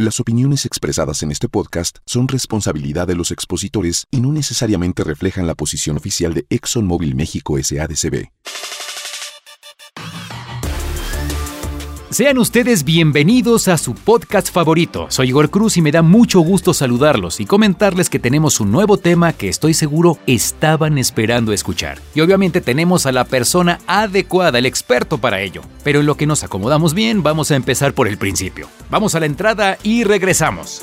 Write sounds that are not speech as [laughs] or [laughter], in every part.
Las opiniones expresadas en este podcast son responsabilidad de los expositores y no necesariamente reflejan la posición oficial de ExxonMobil México SADCB. Sean ustedes bienvenidos a su podcast favorito. Soy Igor Cruz y me da mucho gusto saludarlos y comentarles que tenemos un nuevo tema que estoy seguro estaban esperando escuchar. Y obviamente tenemos a la persona adecuada, el experto para ello. Pero en lo que nos acomodamos bien, vamos a empezar por el principio. Vamos a la entrada y regresamos.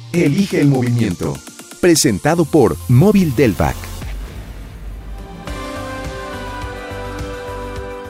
Elige el movimiento. Presentado por Móvil Delvac.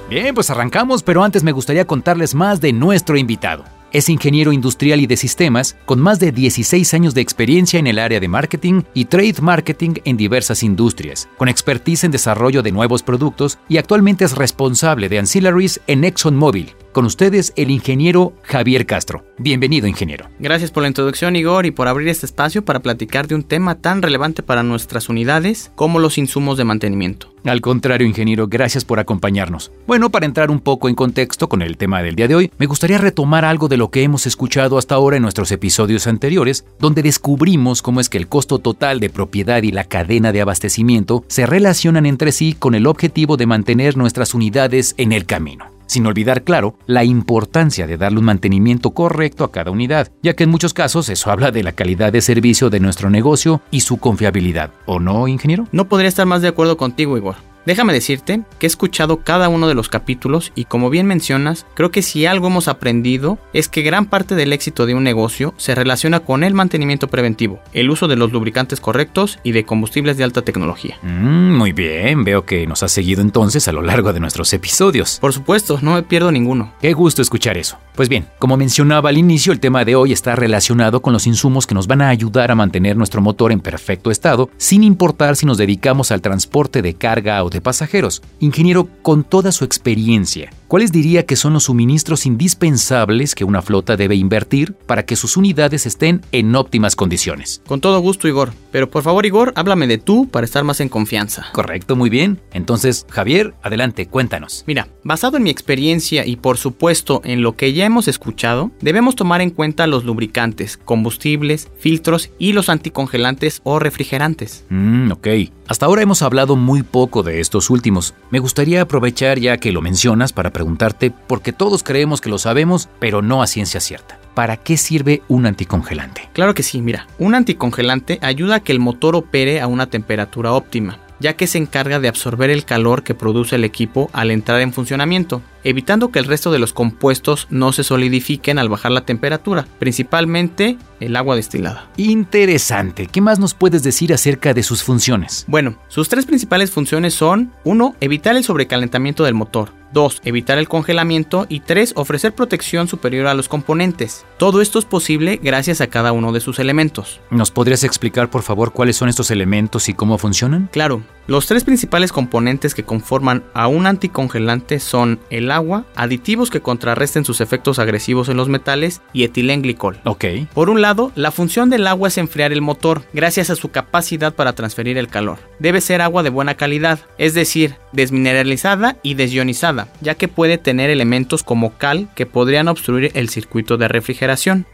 Bien, pues arrancamos, pero antes me gustaría contarles más de nuestro invitado. Es ingeniero industrial y de sistemas, con más de 16 años de experiencia en el área de marketing y trade marketing en diversas industrias, con expertise en desarrollo de nuevos productos y actualmente es responsable de ancillaries en ExxonMobil. Con ustedes, el ingeniero Javier Castro. Bienvenido, ingeniero. Gracias por la introducción, Igor, y por abrir este espacio para platicar de un tema tan relevante para nuestras unidades como los insumos de mantenimiento. Al contrario, ingeniero, gracias por acompañarnos. Bueno, para entrar un poco en contexto con el tema del día de hoy, me gustaría retomar algo de lo que hemos escuchado hasta ahora en nuestros episodios anteriores, donde descubrimos cómo es que el costo total de propiedad y la cadena de abastecimiento se relacionan entre sí con el objetivo de mantener nuestras unidades en el camino sin olvidar, claro, la importancia de darle un mantenimiento correcto a cada unidad, ya que en muchos casos eso habla de la calidad de servicio de nuestro negocio y su confiabilidad. ¿O no, ingeniero? No podría estar más de acuerdo contigo, Igor. Déjame decirte que he escuchado cada uno de los capítulos y como bien mencionas, creo que si algo hemos aprendido es que gran parte del éxito de un negocio se relaciona con el mantenimiento preventivo, el uso de los lubricantes correctos y de combustibles de alta tecnología. Mm, muy bien, veo que nos has seguido entonces a lo largo de nuestros episodios. Por supuesto, no me pierdo ninguno. Qué gusto escuchar eso. Pues bien, como mencionaba al inicio, el tema de hoy está relacionado con los insumos que nos van a ayudar a mantener nuestro motor en perfecto estado, sin importar si nos dedicamos al transporte de carga o de pasajeros. Ingeniero, con toda su experiencia, ¿cuáles diría que son los suministros indispensables que una flota debe invertir para que sus unidades estén en óptimas condiciones? Con todo gusto, Igor. Pero por favor, Igor, háblame de tú para estar más en confianza. Correcto, muy bien. Entonces, Javier, adelante, cuéntanos. Mira, basado en mi experiencia y por supuesto en lo que ya hemos escuchado, debemos tomar en cuenta los lubricantes, combustibles, filtros y los anticongelantes o refrigerantes. Mm, ok. Hasta ahora hemos hablado muy poco de estos últimos. Me gustaría aprovechar ya que lo mencionas para preguntarte, porque todos creemos que lo sabemos, pero no a ciencia cierta. ¿Para qué sirve un anticongelante? Claro que sí, mira, un anticongelante ayuda a que el motor opere a una temperatura óptima ya que se encarga de absorber el calor que produce el equipo al entrar en funcionamiento, evitando que el resto de los compuestos no se solidifiquen al bajar la temperatura, principalmente el agua destilada. Interesante. ¿Qué más nos puedes decir acerca de sus funciones? Bueno, sus tres principales funciones son 1. Evitar el sobrecalentamiento del motor. 2. Evitar el congelamiento. Y 3. Ofrecer protección superior a los componentes. Todo esto es posible gracias a cada uno de sus elementos. ¿Nos podrías explicar por favor cuáles son estos elementos y cómo funcionan? Claro, los tres principales componentes que conforman a un anticongelante son el agua, aditivos que contrarresten sus efectos agresivos en los metales y etilenglicol. Ok. Por un lado, la función del agua es enfriar el motor gracias a su capacidad para transferir el calor. Debe ser agua de buena calidad, es decir, desmineralizada y desionizada, ya que puede tener elementos como cal que podrían obstruir el circuito de refrigeración.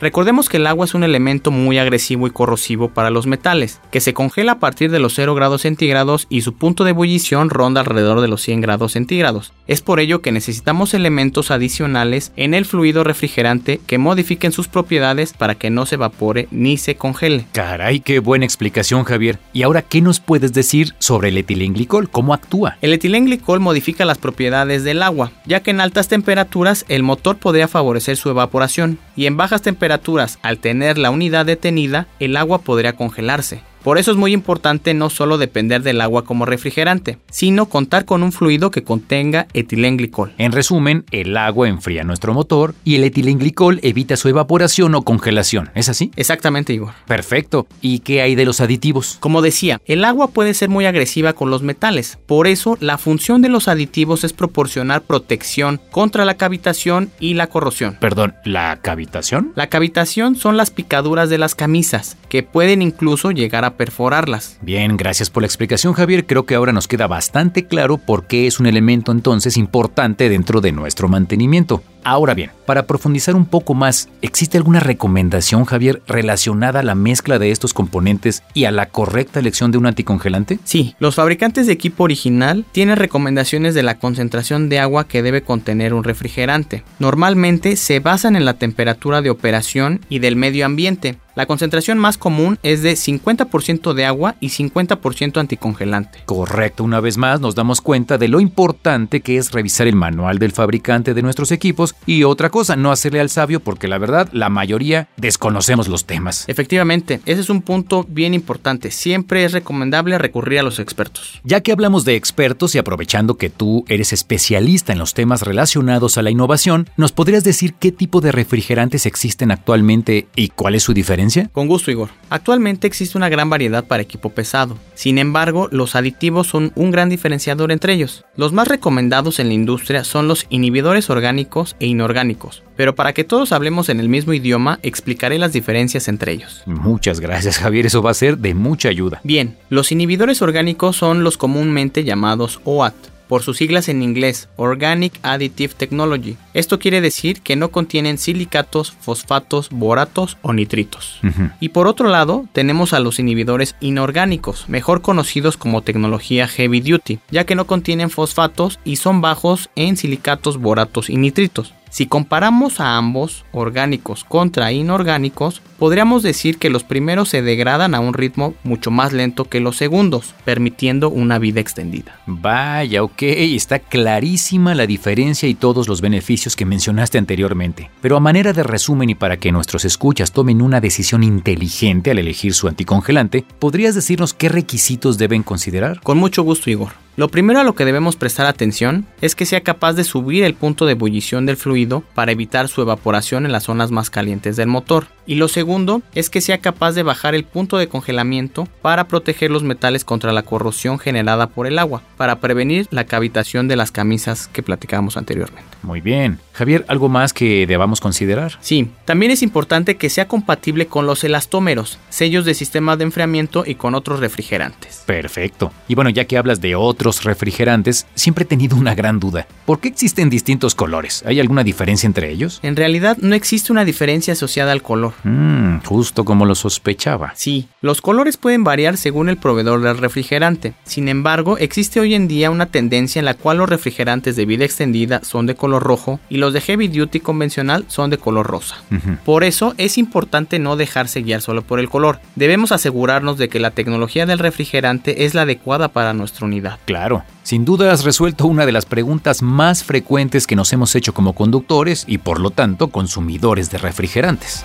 Recordemos que el agua es un elemento muy agresivo y corrosivo para los metales, que se congela a partir de los 0 grados centígrados y su punto de ebullición ronda alrededor de los 100 grados centígrados. Es por ello que necesitamos elementos adicionales en el fluido refrigerante que modifiquen sus propiedades para que no se evapore ni se congele. Caray, qué buena explicación, Javier. ¿Y ahora qué nos puedes decir sobre el etilenglicol? ¿Cómo actúa? El etilenglicol modifica las propiedades del agua, ya que en altas temperaturas el motor podría favorecer su evaporación y en bajas temperaturas, al tener la unidad detenida, el agua podría congelarse. Por eso es muy importante no solo depender del agua como refrigerante, sino contar con un fluido que contenga etilenglicol. En resumen, el agua enfría nuestro motor y el etilenglicol evita su evaporación o congelación. ¿Es así? Exactamente, Igor. Perfecto. ¿Y qué hay de los aditivos? Como decía, el agua puede ser muy agresiva con los metales. Por eso, la función de los aditivos es proporcionar protección contra la cavitación y la corrosión. Perdón, ¿la cavitación? La cavitación son las picaduras de las camisas, que pueden incluso llegar a perforarlas. Bien, gracias por la explicación Javier. Creo que ahora nos queda bastante claro por qué es un elemento entonces importante dentro de nuestro mantenimiento. Ahora bien, para profundizar un poco más, ¿existe alguna recomendación, Javier, relacionada a la mezcla de estos componentes y a la correcta elección de un anticongelante? Sí, los fabricantes de equipo original tienen recomendaciones de la concentración de agua que debe contener un refrigerante. Normalmente se basan en la temperatura de operación y del medio ambiente, la concentración más común es de 50% de agua y 50% anticongelante. Correcto, una vez más nos damos cuenta de lo importante que es revisar el manual del fabricante de nuestros equipos y otra cosa, no hacerle al sabio porque la verdad la mayoría desconocemos los temas. Efectivamente, ese es un punto bien importante. Siempre es recomendable recurrir a los expertos. Ya que hablamos de expertos y aprovechando que tú eres especialista en los temas relacionados a la innovación, ¿nos podrías decir qué tipo de refrigerantes existen actualmente y cuál es su diferencia? Con gusto, Igor. Actualmente existe una gran variedad para equipo pesado. Sin embargo, los aditivos son un gran diferenciador entre ellos. Los más recomendados en la industria son los inhibidores orgánicos e inorgánicos. Pero para que todos hablemos en el mismo idioma, explicaré las diferencias entre ellos. Muchas gracias, Javier. Eso va a ser de mucha ayuda. Bien, los inhibidores orgánicos son los comúnmente llamados OAT por sus siglas en inglés, Organic Additive Technology. Esto quiere decir que no contienen silicatos, fosfatos, boratos o nitritos. Y por otro lado, tenemos a los inhibidores inorgánicos, mejor conocidos como tecnología heavy duty, ya que no contienen fosfatos y son bajos en silicatos, boratos y nitritos. Si comparamos a ambos, orgánicos contra inorgánicos, podríamos decir que los primeros se degradan a un ritmo mucho más lento que los segundos, permitiendo una vida extendida. Vaya, ok, está clarísima la diferencia y todos los beneficios que mencionaste anteriormente. Pero a manera de resumen y para que nuestros escuchas tomen una decisión inteligente al elegir su anticongelante, ¿podrías decirnos qué requisitos deben considerar? Con mucho gusto, Igor. Lo primero a lo que debemos prestar atención es que sea capaz de subir el punto de ebullición del fluido para evitar su evaporación en las zonas más calientes del motor. Y lo segundo es que sea capaz de bajar el punto de congelamiento para proteger los metales contra la corrosión generada por el agua, para prevenir la cavitación de las camisas que platicábamos anteriormente. Muy bien. Javier, ¿algo más que debamos considerar? Sí, también es importante que sea compatible con los elastómeros, sellos de sistema de enfriamiento y con otros refrigerantes. Perfecto. Y bueno, ya que hablas de otros refrigerantes, siempre he tenido una gran duda. ¿Por qué existen distintos colores? ¿Hay alguna diferencia entre ellos? En realidad no existe una diferencia asociada al color. Mmm, justo como lo sospechaba. Sí, los colores pueden variar según el proveedor del refrigerante. Sin embargo, existe hoy en día una tendencia en la cual los refrigerantes de vida extendida son de color rojo y los de heavy duty convencional son de color rosa. Por eso es importante no dejarse guiar solo por el color. Debemos asegurarnos de que la tecnología del refrigerante es la adecuada para nuestra unidad. Claro. Sin duda has resuelto una de las preguntas más frecuentes que nos hemos hecho como conductores y por lo tanto consumidores de refrigerantes.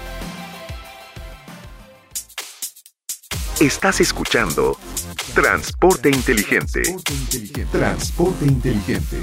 Estás escuchando Transporte Inteligente. Transporte inteligente.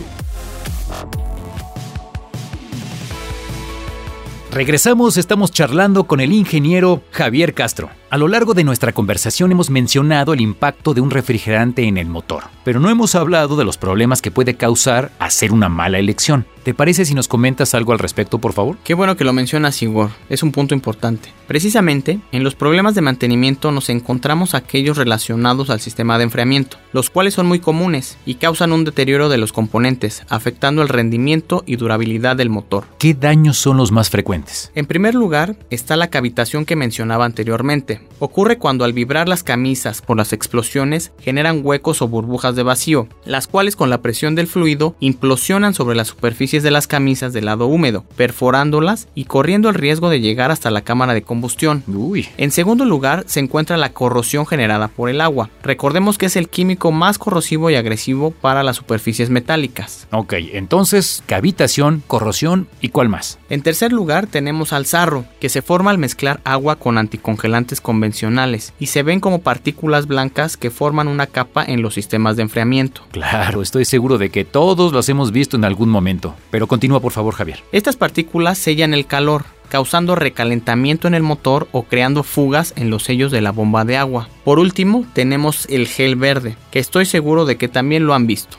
Regresamos, estamos charlando con el ingeniero Javier Castro. A lo largo de nuestra conversación hemos mencionado el impacto de un refrigerante en el motor, pero no hemos hablado de los problemas que puede causar hacer una mala elección. ¿Te parece si nos comentas algo al respecto, por favor? Qué bueno que lo mencionas, Igor. Es un punto importante. Precisamente, en los problemas de mantenimiento nos encontramos aquellos relacionados al sistema de enfriamiento, los cuales son muy comunes y causan un deterioro de los componentes, afectando el rendimiento y durabilidad del motor. ¿Qué daños son los más frecuentes? En primer lugar, está la cavitación que mencionaba anteriormente. Ocurre cuando al vibrar las camisas por las explosiones generan huecos o burbujas de vacío, las cuales con la presión del fluido implosionan sobre la superficie superficies de las camisas del lado húmedo, perforándolas y corriendo el riesgo de llegar hasta la cámara de combustión. Uy. En segundo lugar, se encuentra la corrosión generada por el agua. Recordemos que es el químico más corrosivo y agresivo para las superficies metálicas. Ok, entonces, cavitación, corrosión y cuál más. En tercer lugar, tenemos al sarro, que se forma al mezclar agua con anticongelantes convencionales y se ven como partículas blancas que forman una capa en los sistemas de enfriamiento. Claro, estoy seguro de que todos los hemos visto en algún momento. Pero continúa por favor, Javier. Estas partículas sellan el calor, causando recalentamiento en el motor o creando fugas en los sellos de la bomba de agua. Por último, tenemos el gel verde, que estoy seguro de que también lo han visto.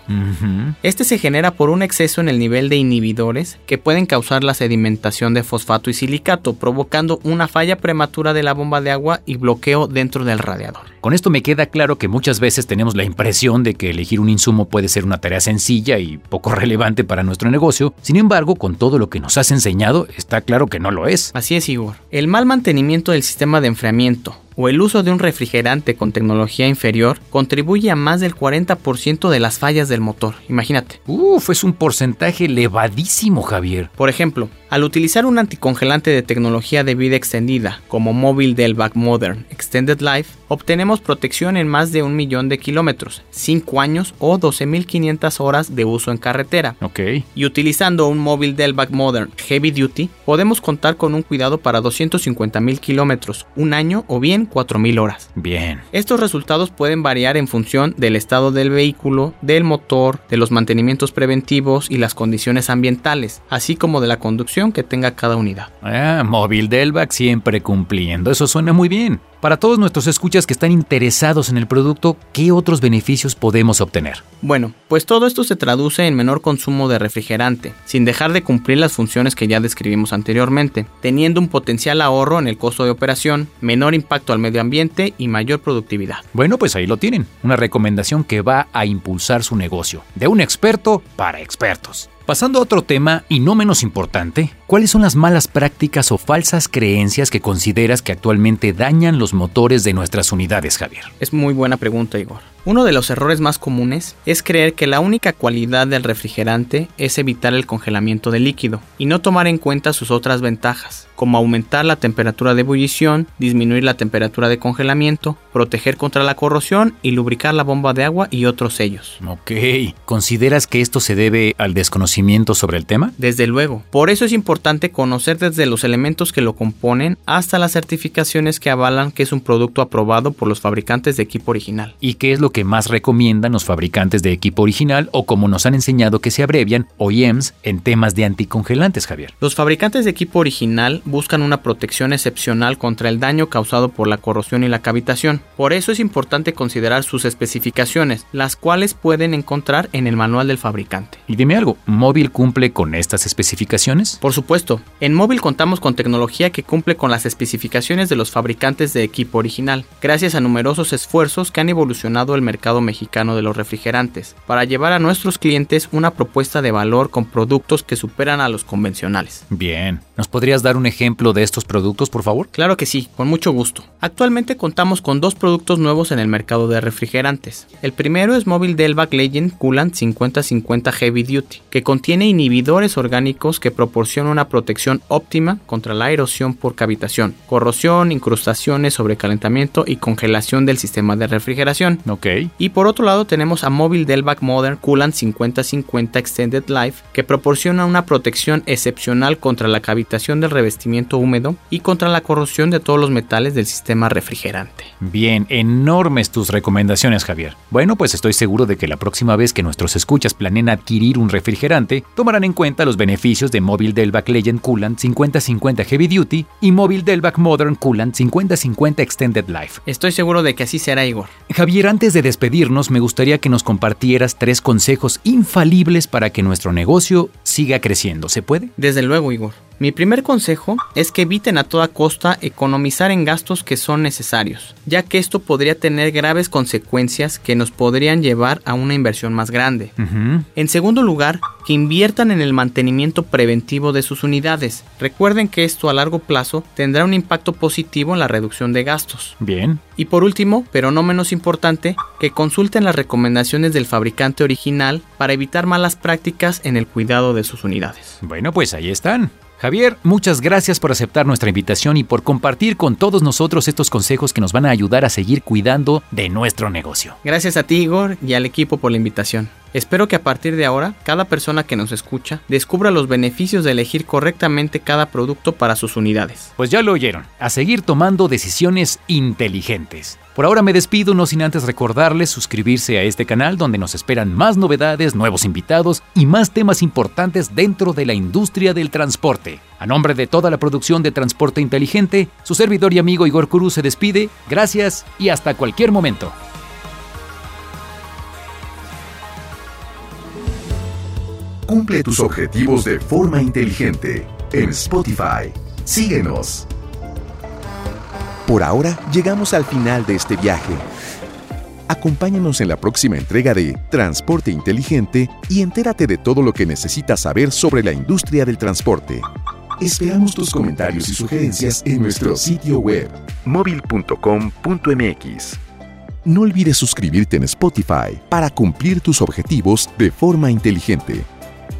Este se genera por un exceso en el nivel de inhibidores que pueden causar la sedimentación de fosfato y silicato, provocando una falla prematura de la bomba de agua y bloqueo dentro del radiador. Con esto me queda claro que muchas veces tenemos la impresión de que elegir un insumo puede ser una tarea sencilla y poco [laughs] relevante para nuestro negocio. Sin embargo, con todo lo que nos has enseñado, está claro que no lo es. Así es, Igor. El mal mantenimiento del sistema de enfriamiento o el uso de un refrigerante con tecnología inferior contribuye a más del 40% de las fallas del motor. Imagínate. Uf, es un porcentaje elevadísimo, Javier. Por ejemplo, al utilizar un anticongelante de tecnología de vida extendida, como Móvil Delvac Modern Extended Life, obtenemos protección en más de un millón de kilómetros, 5 años o 12.500 horas de uso en carretera. Ok. Y utilizando un móvil Delvac Modern Heavy Duty, podemos contar con un cuidado para 250.000 kilómetros, un año o bien 4.000 horas. Bien. Estos resultados pueden variar en función del estado del vehículo, del motor, de los mantenimientos preventivos y las condiciones ambientales, así como de la conducción que tenga cada unidad. Ah, móvil Delvac siempre cumpliendo. Eso suena muy bien. Para todos nuestros escuchas que están interesados en el producto, ¿qué otros beneficios podemos obtener? Bueno, pues todo esto se traduce en menor consumo de refrigerante, sin dejar de cumplir las funciones que ya describimos anteriormente, teniendo un potencial ahorro en el costo de operación, menor impacto al medio ambiente y mayor productividad. Bueno, pues ahí lo tienen. Una recomendación que va a impulsar su negocio. De un experto para expertos. Pasando a otro tema y no menos importante, ¿cuáles son las malas prácticas o falsas creencias que consideras que actualmente dañan los motores de nuestras unidades, Javier? Es muy buena pregunta, Igor. Uno de los errores más comunes es creer que la única cualidad del refrigerante es evitar el congelamiento del líquido y no tomar en cuenta sus otras ventajas, como aumentar la temperatura de ebullición, disminuir la temperatura de congelamiento, proteger contra la corrosión y lubricar la bomba de agua y otros sellos. Ok. ¿Consideras que esto se debe al desconocimiento sobre el tema? Desde luego, por eso es importante conocer desde los elementos que lo componen hasta las certificaciones que avalan que es un producto aprobado por los fabricantes de equipo original. ¿Y qué es lo que más recomiendan los fabricantes de equipo original o como nos han enseñado que se abrevian OEMs en temas de anticongelantes, Javier? Los fabricantes de equipo original buscan una protección excepcional contra el daño causado por la corrosión y la cavitación. Por eso es importante considerar sus especificaciones, las cuales pueden encontrar en el manual del fabricante. Y dime algo, ¿Móvil cumple con estas especificaciones? Por supuesto, en móvil contamos con tecnología que cumple con las especificaciones de los fabricantes de equipo original, gracias a numerosos esfuerzos que han evolucionado el mercado mexicano de los refrigerantes, para llevar a nuestros clientes una propuesta de valor con productos que superan a los convencionales. Bien, ¿nos podrías dar un ejemplo de estos productos, por favor? Claro que sí, con mucho gusto. Actualmente contamos con dos productos nuevos en el mercado de refrigerantes. El primero es Móvil Delvac Legend Coolant 5050 Heavy Duty, que contiene inhibidores orgánicos que proporcionan una protección óptima contra la erosión por cavitación, corrosión, incrustaciones, sobrecalentamiento y congelación del sistema de refrigeración. Ok. Y por otro lado tenemos a Móvil Delvac Modern Coolant 5050 Extended Life que proporciona una protección excepcional contra la cavitación del revestimiento húmedo y contra la corrosión de todos los metales del sistema refrigerante. Bien, enormes tus recomendaciones, Javier. Bueno, pues estoy seguro de que la próxima vez que nuestros escuchas planeen adquirir un refrigerante, tomarán en cuenta los beneficios de Móvil Delvac Legend Coolant 5050 Heavy Duty y Móvil Delvac Modern Coolant 5050 Extended Life. Estoy seguro de que así será, Igor. Javier, antes de despedirnos, me gustaría que nos compartieras tres consejos infalibles para que nuestro negocio siga creciendo. ¿Se puede? Desde luego, Igor. Mi primer consejo es que eviten a toda costa economizar en gastos que son necesarios, ya que esto podría tener graves consecuencias que nos podrían llevar a una inversión más grande. En segundo lugar, que inviertan en el mantenimiento preventivo de sus unidades. Recuerden que esto a largo plazo tendrá un impacto positivo en la reducción de gastos. Bien. Y por último, pero no menos importante, que consulten las recomendaciones del fabricante original para evitar malas prácticas en el cuidado de sus unidades. Bueno, pues ahí están. Javier, muchas gracias por aceptar nuestra invitación y por compartir con todos nosotros estos consejos que nos van a ayudar a seguir cuidando de nuestro negocio. Gracias a ti, Igor, y al equipo por la invitación. Espero que a partir de ahora, cada persona que nos escucha descubra los beneficios de elegir correctamente cada producto para sus unidades. Pues ya lo oyeron, a seguir tomando decisiones inteligentes. Por ahora me despido, no sin antes recordarles suscribirse a este canal donde nos esperan más novedades, nuevos invitados y más temas importantes dentro de la industria del transporte. A nombre de toda la producción de Transporte Inteligente, su servidor y amigo Igor Cruz se despide. Gracias y hasta cualquier momento. Cumple tus objetivos de forma inteligente en Spotify. Síguenos. Por ahora llegamos al final de este viaje. Acompáñanos en la próxima entrega de Transporte Inteligente y entérate de todo lo que necesitas saber sobre la industria del transporte. Esperamos tus comentarios y sugerencias en nuestro sitio web móvil.com.mx. No olvides suscribirte en Spotify para cumplir tus objetivos de forma inteligente.